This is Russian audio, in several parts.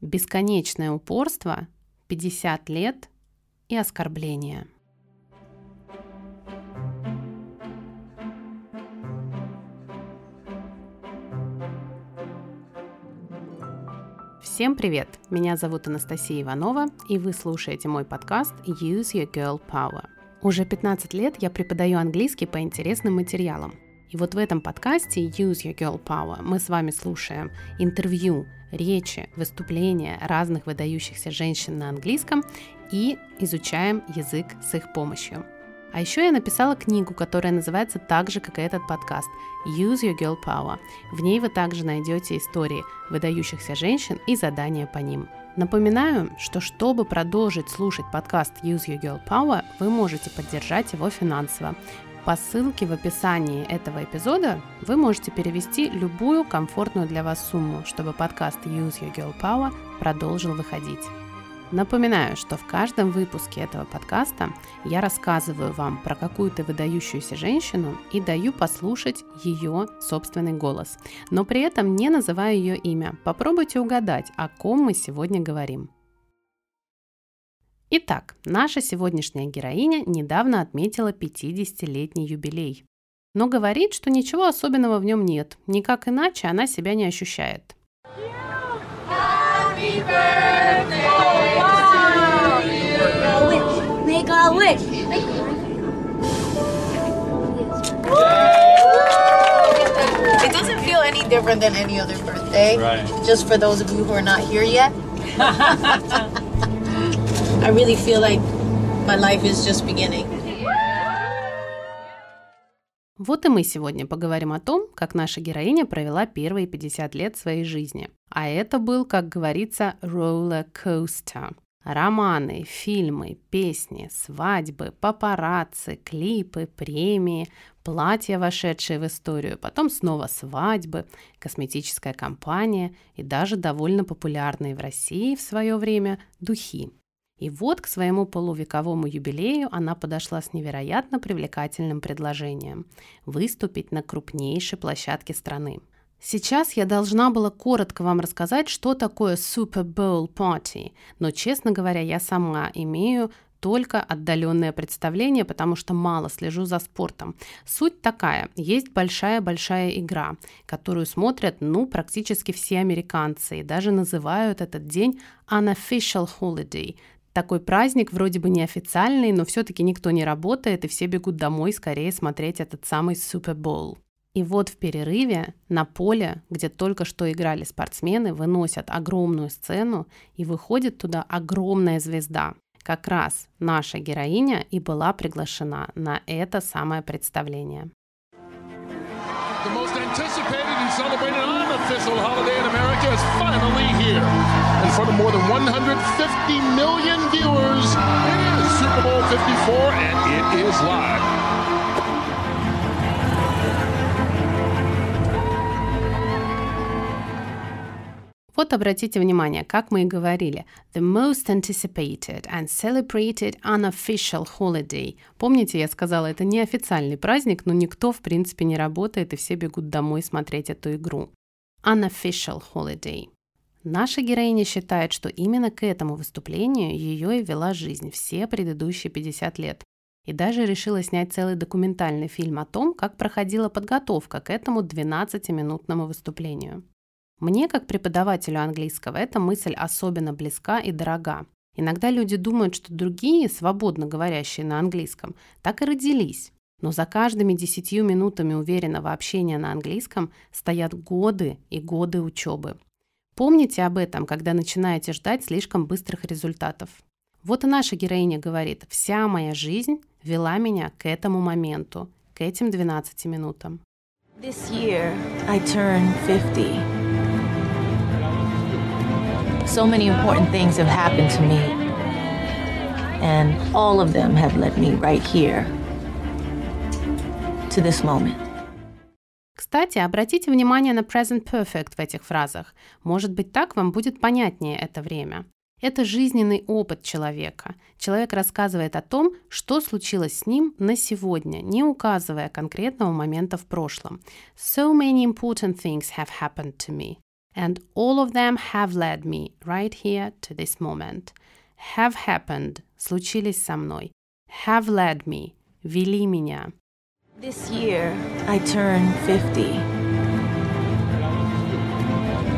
Бесконечное упорство, 50 лет и оскорбление. Всем привет! Меня зовут Анастасия Иванова, и вы слушаете мой подкаст Use Your Girl Power. Уже 15 лет я преподаю английский по интересным материалам. И вот в этом подкасте Use Your Girl Power мы с вами слушаем интервью речи, выступления разных выдающихся женщин на английском и изучаем язык с их помощью. А еще я написала книгу, которая называется так же, как и этот подкаст Use Your Girl Power. В ней вы также найдете истории выдающихся женщин и задания по ним. Напоминаю, что чтобы продолжить слушать подкаст Use Your Girl Power, вы можете поддержать его финансово. По ссылке в описании этого эпизода вы можете перевести любую комфортную для вас сумму, чтобы подкаст Use Your Girl Power продолжил выходить. Напоминаю, что в каждом выпуске этого подкаста я рассказываю вам про какую-то выдающуюся женщину и даю послушать ее собственный голос, но при этом не называю ее имя. Попробуйте угадать, о ком мы сегодня говорим. Итак, наша сегодняшняя героиня недавно отметила 50-летний юбилей. Но говорит, что ничего особенного в нем нет, никак иначе она себя не ощущает. It doesn't feel any different than any other birthday. Right. Just for those of you who are not here yet. I really feel like my life is just beginning. Вот и мы сегодня поговорим о том, как наша героиня провела первые 50 лет своей жизни. А это был, как говорится, coaster. Романы, фильмы, песни, свадьбы, папарацци, клипы, премии, платья, вошедшие в историю, потом снова свадьбы, косметическая компания и даже довольно популярные в России в свое время духи. И вот к своему полувековому юбилею она подошла с невероятно привлекательным предложением – выступить на крупнейшей площадке страны. Сейчас я должна была коротко вам рассказать, что такое Super Bowl Party, но, честно говоря, я сама имею только отдаленное представление, потому что мало слежу за спортом. Суть такая. Есть большая-большая игра, которую смотрят, ну, практически все американцы, и даже называют этот день unofficial holiday, такой праздник, вроде бы неофициальный, но все-таки никто не работает, и все бегут домой скорее смотреть этот самый Супербол. И вот в перерыве на поле, где только что играли спортсмены, выносят огромную сцену, и выходит туда огромная звезда. Как раз наша героиня и была приглашена на это самое представление. The most anticipated and celebrated unofficial holiday in America is finally here. In front of more than 150 million viewers, it is Super Bowl 54 and it is live. Вот обратите внимание, как мы и говорили, the most anticipated and celebrated unofficial holiday. Помните, я сказала, это не официальный праздник, но никто, в принципе, не работает, и все бегут домой смотреть эту игру. Unofficial holiday. Наша героиня считает, что именно к этому выступлению ее и вела жизнь все предыдущие 50 лет. И даже решила снять целый документальный фильм о том, как проходила подготовка к этому 12-минутному выступлению. Мне, как преподавателю английского, эта мысль особенно близка и дорога. Иногда люди думают, что другие, свободно говорящие на английском, так и родились. Но за каждыми десятью минутами уверенного общения на английском стоят годы и годы учебы. Помните об этом, когда начинаете ждать слишком быстрых результатов. Вот и наша героиня говорит, вся моя жизнь вела меня к этому моменту, к этим 12 минутам. This year I turn 50. So many important things have happened to me, and all of them have led me right here to this moment. Кстати, обратите внимание на present perfect в этих фразах. Может быть, так вам будет понятнее это время. Это жизненный опыт человека. Человек рассказывает о том, что случилось с ним на сегодня, не указывая конкретного момента в прошлом. So many important things have happened to me. And all of them have led me right here to this moment. Have happened – случились со мной. Have led me – вели меня. This year, I turn 50.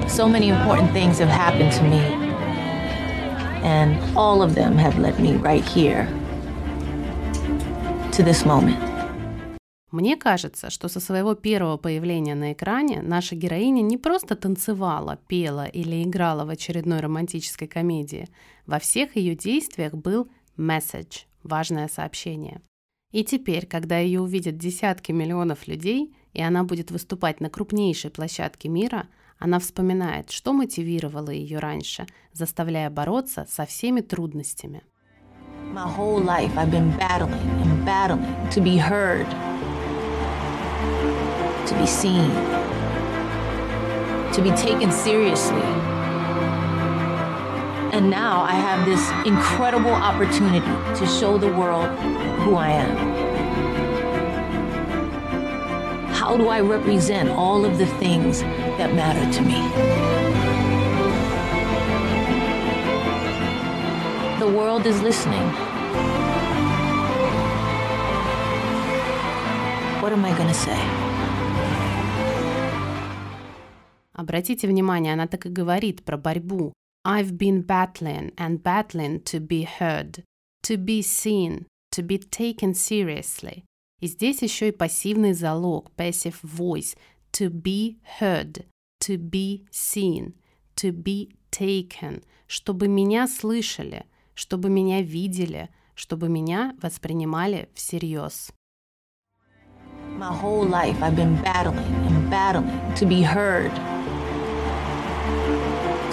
So many important things have happened to me, and all of them have led me right here to this moment. Мне кажется, что со своего первого появления на экране наша героиня не просто танцевала, пела или играла в очередной романтической комедии. Во всех ее действиях был message – важное сообщение. И теперь, когда ее увидят десятки миллионов людей, и она будет выступать на крупнейшей площадке мира, она вспоминает, что мотивировало ее раньше, заставляя бороться со всеми трудностями. My whole life I've been battling and battling to be heard, to be seen, to be taken seriously. And now I have this incredible opportunity to show the world who I am. How do I represent all of the things that matter to me? The world is listening. What am I going to say? Обратите внимание, она так и говорит про борьбу. I've been battling and battling to be heard, to be seen, to be taken seriously. И здесь еще и пассивный залог, passive voice, to be heard, to be seen, to be taken, чтобы меня слышали, чтобы меня видели, чтобы меня воспринимали всерьез. My whole life I've been battling and battling to be heard,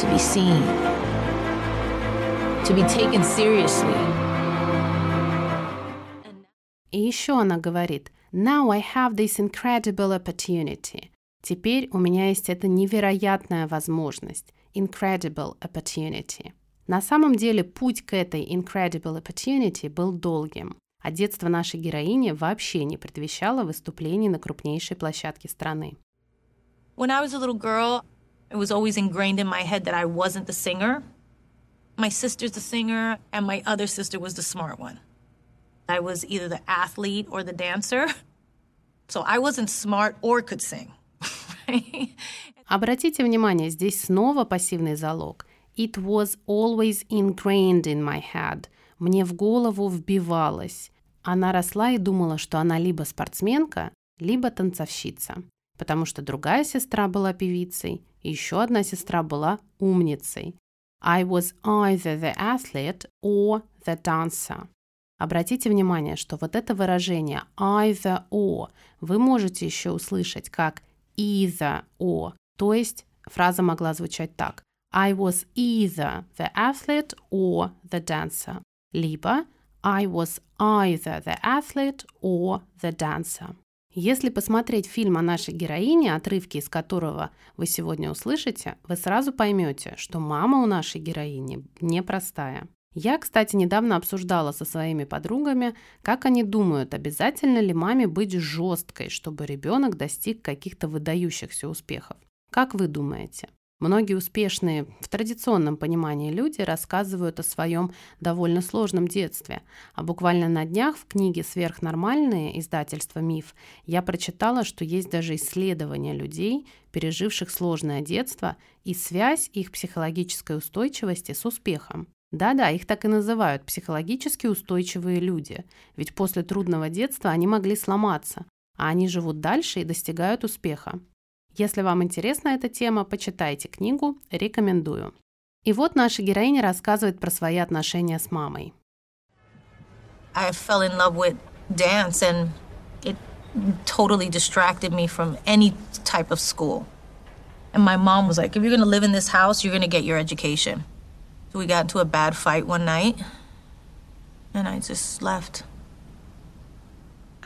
to be seen, to be taken seriously. И еще она говорит, Now I have this incredible opportunity. Теперь у меня есть эта невероятная возможность. Incredible opportunity. На самом деле путь к этой incredible opportunity был долгим, а детство нашей героини вообще не предвещало выступлений на крупнейшей площадке страны. When I was a little girl, it was always ingrained in my head that I wasn't the singer. My sister's the singer, and my other sister was the smart one. I was either the athlete or the dancer. So I wasn't smart or could sing. Обратите внимание, здесь снова пассивный залог. It was always ingrained in my head. Мне в голову вбивалось. Она росла и думала, что она либо спортсменка, либо танцовщица. Потому что другая сестра была певицей, и еще одна сестра была умницей. I was either the athlete or the dancer. Обратите внимание, что вот это выражение either or вы можете еще услышать как either or, то есть фраза могла звучать так. I was either the athlete or the dancer. Либо I was either the athlete or the dancer. Если посмотреть фильм о нашей героине, отрывки из которого вы сегодня услышите, вы сразу поймете, что мама у нашей героини непростая. Я, кстати, недавно обсуждала со своими подругами, как они думают, обязательно ли маме быть жесткой, чтобы ребенок достиг каких-то выдающихся успехов. Как вы думаете? Многие успешные в традиционном понимании люди рассказывают о своем довольно сложном детстве. А буквально на днях в книге «Сверхнормальные» издательства «Миф» я прочитала, что есть даже исследования людей, переживших сложное детство, и связь их психологической устойчивости с успехом. Да-да, их так и называют психологически устойчивые люди, ведь после трудного детства они могли сломаться, а они живут дальше и достигают успеха. Если вам интересна эта тема, почитайте книгу, рекомендую. И вот наша героиня рассказывает про свои отношения с мамой. I fell in love with dance and it totally distracted me from any type of school. And my mom was like, if you're going to live in this house, you're going to get your education. We got into a bad fight one night, and I just left.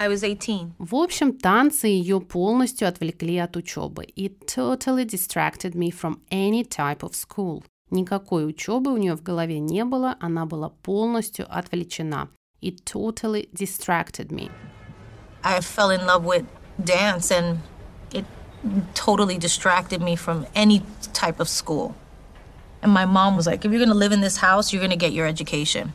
I was 18. В общем, танцы ее полностью отвлекли от учебы. It totally distracted me from any type of school. Никакой учебы у нее в голове не было, она была полностью отвлечена. It totally distracted me. I fell in love with dance, and it totally distracted me from any type of school. And my mom was like, if you're going to live in this house, you're going to get your education.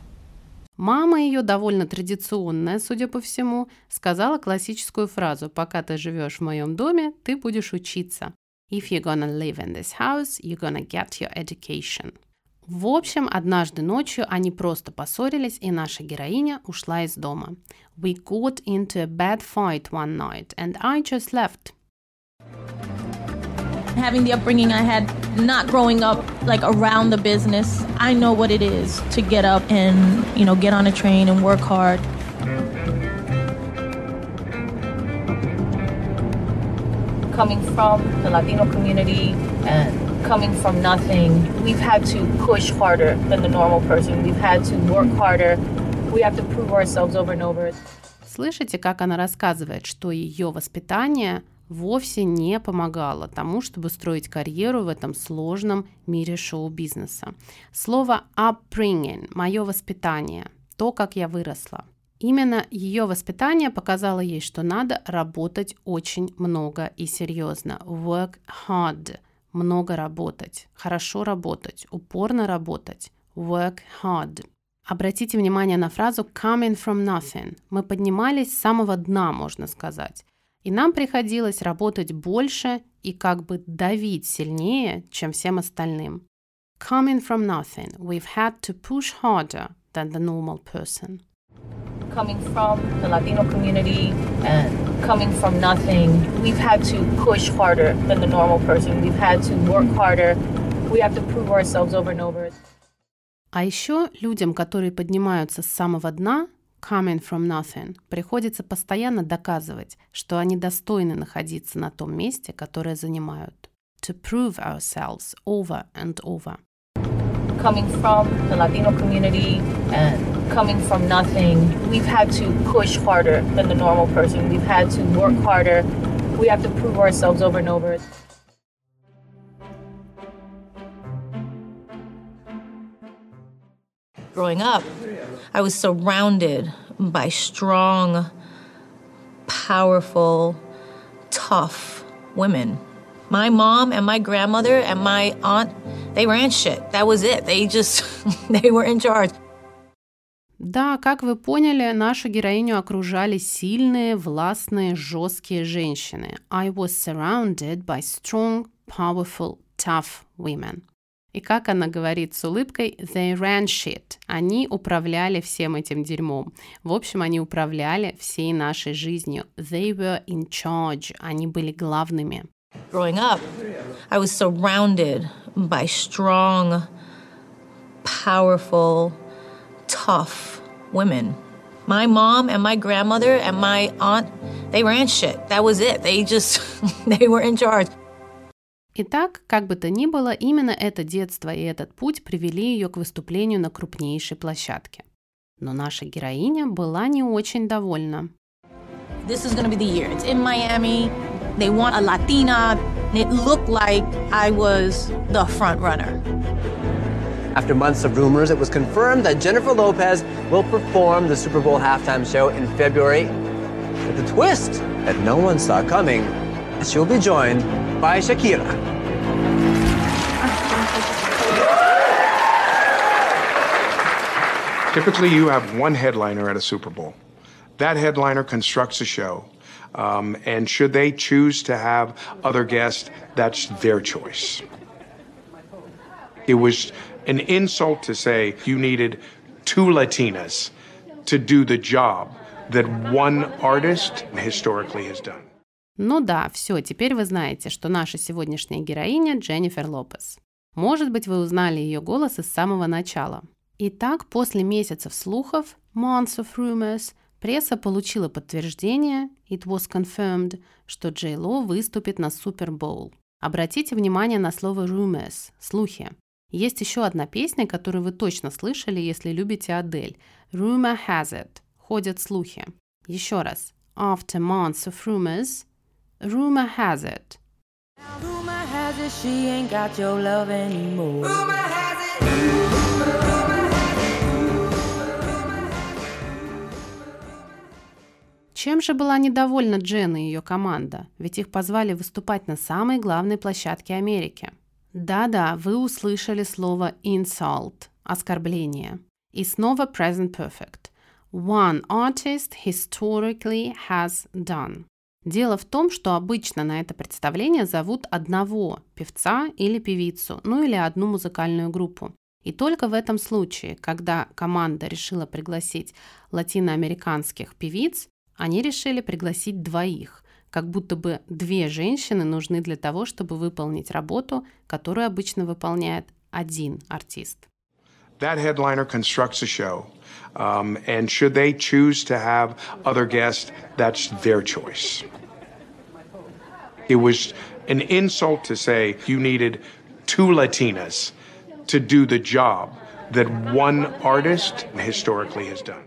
Мама ее, довольно традиционная, судя по всему, сказала классическую фразу «Пока ты живешь в моем доме, ты будешь учиться». If you're gonna live in this house, you're gonna get your education. В общем, однажды ночью они просто поссорились, и наша героиня ушла из дома. We got into a bad fight one night, and I just left. having the upbringing I had, not growing up like around the business, I know what it is to get up and, you know, get on a train and work hard. Coming from the Latino community and coming from nothing, we've had to push harder than the normal person. We've had to work harder. We have to prove ourselves over and over. Слышите, как она рассказывает, что ее воспитание – вовсе не помогало тому, чтобы строить карьеру в этом сложном мире шоу-бизнеса. Слово upbringing – мое воспитание, то, как я выросла. Именно ее воспитание показало ей, что надо работать очень много и серьезно. Work hard – много работать, хорошо работать, упорно работать. Work hard. Обратите внимание на фразу coming from nothing. Мы поднимались с самого дна, можно сказать. И нам приходилось работать больше и как бы давить сильнее, чем всем остальным. Coming from nothing, we've had to push harder than the normal person. Coming from the Latino community and coming from nothing, we've had to push harder than the normal person. We've had to work harder. We have to prove ourselves over and over. А еще людям, которые поднимаются с самого дна, coming from nothing, приходится постоянно доказывать, что они достойны находиться на том месте, которое занимают. To prove ourselves over and over. Coming from the Latino community and coming from nothing, we've had to push harder than the normal person. We've had to work harder. We have to prove ourselves over and over. Growing up, I was surrounded by strong, powerful, tough women. My mom and my grandmother and my aunt, they ran shit. That was it. They just, they were in charge. Да, как вы поняли, нашу героиню окружали сильные, властные, жесткие женщины. I was surrounded by strong, powerful, tough women. И как она говорит с улыбкой, they ran shit. Они управляли всем этим дерьмом. В общем, они управляли всей нашей жизнью. They were in charge. Они были главными. Growing up, I was surrounded by strong, powerful, tough women. My mom and my grandmother and my aunt, they ran shit. That was it. They just, they were in charge. Итак, как бы то ни было, именно это детство и этот путь привели ее к выступлению на крупнейшей площадке. Но наша героиня была не очень довольна. This is gonna be the year. It's in Miami. They want a Latina. It looked like I was the front runner. After months of rumors, it was confirmed that Jennifer Lopez will perform the Super Bowl halftime show in February. But the twist that no one saw coming she'll be joined by Shakira. Typically, you have one headliner at a Super Bowl. That headliner constructs a show. Um, and should they choose to have other guests, that's their choice. It was an insult to say you needed two Latinas to do the job that one artist historically has done. Ну да, все, теперь вы знаете, что наша сегодняшняя героиня Дженнифер Лопес. Может быть, вы узнали ее голос из самого начала. Итак, после месяцев слухов, months of rumors, пресса получила подтверждение, it was confirmed, что Джей Ло выступит на Супер Боул. Обратите внимание на слово rumors, слухи. Есть еще одна песня, которую вы точно слышали, если любите Адель. Rumor has it. Ходят слухи. Еще раз. After months of rumors, Rumor has it. Rumor has it she ain't got your love anymore. Rumor has it. Чем же была недовольна Джен и ее команда? Ведь их позвали выступать на самой главной площадке Америки. Да-да, вы услышали слово insult – оскорбление. И снова present perfect. One artist historically has done. Дело в том, что обычно на это представление зовут одного певца или певицу, ну или одну музыкальную группу. И только в этом случае, когда команда решила пригласить латиноамериканских певиц, они решили пригласить двоих, как будто бы две женщины нужны для того, чтобы выполнить работу, которую обычно выполняет один артист. That headliner constructs a show, um, and should they choose to have other guests, that's their choice. It was an insult to say you needed two Latinas to do the job that one artist historically has done.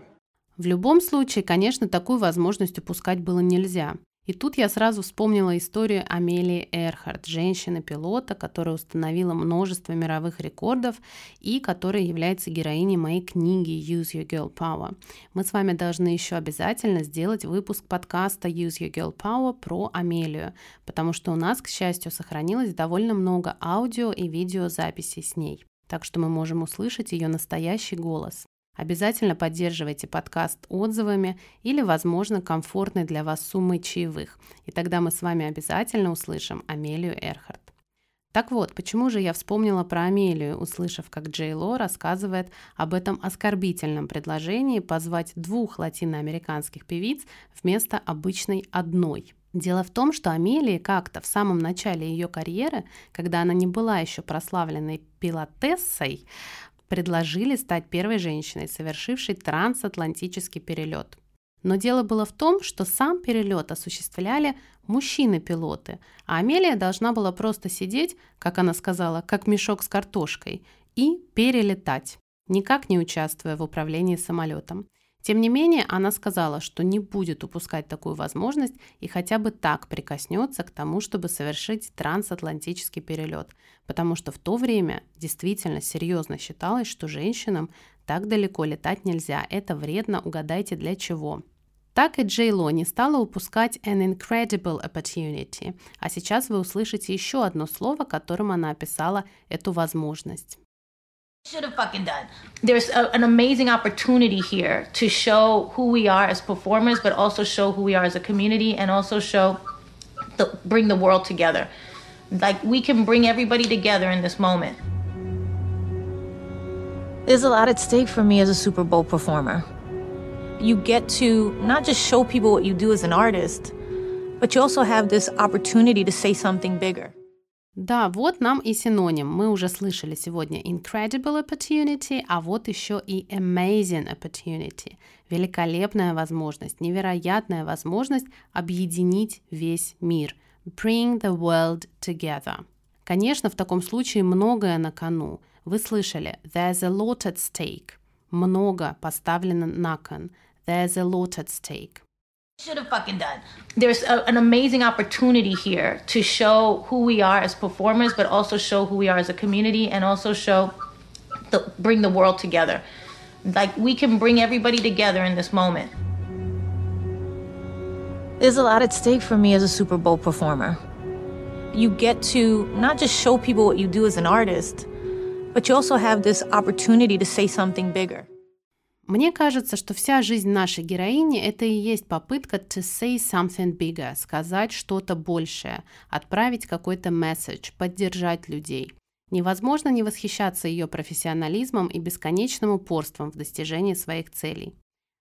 В любом случае, конечно, такую возможность упускать было нельзя. И тут я сразу вспомнила историю Амелии Эрхард, женщины-пилота, которая установила множество мировых рекордов и которая является героиней моей книги Use Your Girl Power. Мы с вами должны еще обязательно сделать выпуск подкаста Use Your Girl Power про Амелию, потому что у нас, к счастью, сохранилось довольно много аудио и видеозаписей с ней так что мы можем услышать ее настоящий голос. Обязательно поддерживайте подкаст отзывами или, возможно, комфортной для вас суммой чаевых, и тогда мы с вами обязательно услышим Амелию Эрхард. Так вот, почему же я вспомнила про Амелию, услышав, как Джей Ло рассказывает об этом оскорбительном предложении позвать двух латиноамериканских певиц вместо обычной одной – Дело в том, что Амелии как-то в самом начале ее карьеры, когда она не была еще прославленной пилотессой, предложили стать первой женщиной, совершившей трансатлантический перелет. Но дело было в том, что сам перелет осуществляли мужчины-пилоты, а Амелия должна была просто сидеть, как она сказала, как мешок с картошкой, и перелетать, никак не участвуя в управлении самолетом. Тем не менее, она сказала, что не будет упускать такую возможность и хотя бы так прикоснется к тому, чтобы совершить трансатлантический перелет, потому что в то время действительно серьезно считалось, что женщинам так далеко летать нельзя, это вредно, угадайте для чего. Так и Джей Ло не стала упускать an incredible opportunity, а сейчас вы услышите еще одно слово, которым она описала эту возможность. Should have fucking done. There's a, an amazing opportunity here to show who we are as performers, but also show who we are as a community, and also show the bring the world together. Like we can bring everybody together in this moment. There's a lot at stake for me as a Super Bowl performer. You get to not just show people what you do as an artist, but you also have this opportunity to say something bigger. Да, вот нам и синоним. Мы уже слышали сегодня incredible opportunity, а вот еще и amazing opportunity. Великолепная возможность, невероятная возможность объединить весь мир. Bring the world together. Конечно, в таком случае многое на кону. Вы слышали there's a lot at stake. Много поставлено на кон. There's a lot at stake. Should have fucking done. There's a, an amazing opportunity here to show who we are as performers, but also show who we are as a community, and also show the bring the world together. Like we can bring everybody together in this moment. There's a lot at stake for me as a Super Bowl performer. You get to not just show people what you do as an artist, but you also have this opportunity to say something bigger. Мне кажется, что вся жизнь нашей героини – это и есть попытка to say something bigger, сказать что-то большее, отправить какой-то message, поддержать людей. Невозможно не восхищаться ее профессионализмом и бесконечным упорством в достижении своих целей.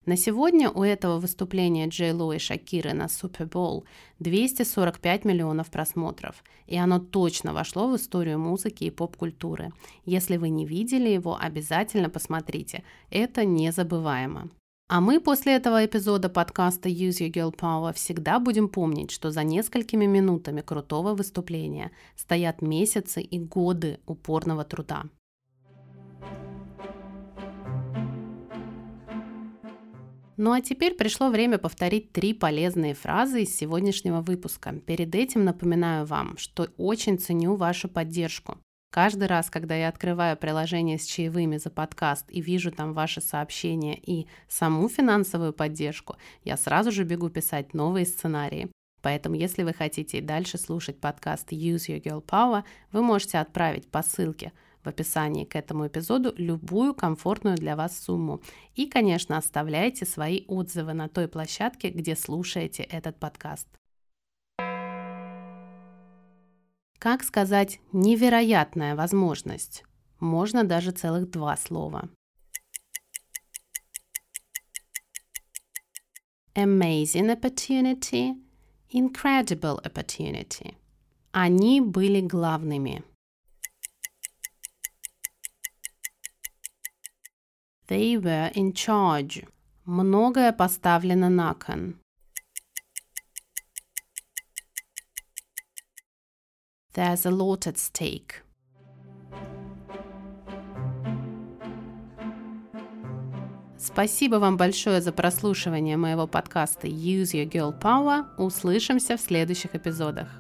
На сегодня у этого выступления Джей Ло и Шакиры на Супербол 245 миллионов просмотров, и оно точно вошло в историю музыки и поп-культуры. Если вы не видели его, обязательно посмотрите. Это незабываемо. А мы после этого эпизода подкаста Use Your Girl Power всегда будем помнить, что за несколькими минутами крутого выступления стоят месяцы и годы упорного труда. Ну а теперь пришло время повторить три полезные фразы из сегодняшнего выпуска. Перед этим напоминаю вам, что очень ценю вашу поддержку. Каждый раз, когда я открываю приложение с чаевыми за подкаст и вижу там ваши сообщения и саму финансовую поддержку, я сразу же бегу писать новые сценарии. Поэтому, если вы хотите и дальше слушать подкаст Use Your Girl Power, вы можете отправить по ссылке в описании к этому эпизоду любую комфортную для вас сумму. И, конечно, оставляйте свои отзывы на той площадке, где слушаете этот подкаст. Как сказать «невероятная возможность»? Можно даже целых два слова. Amazing opportunity, incredible opportunity. Они были главными. They were in charge. Многое поставлено на кон. There's a lot at stake. Спасибо вам большое за прослушивание моего подкаста Use Your Girl Power. Услышимся в следующих эпизодах.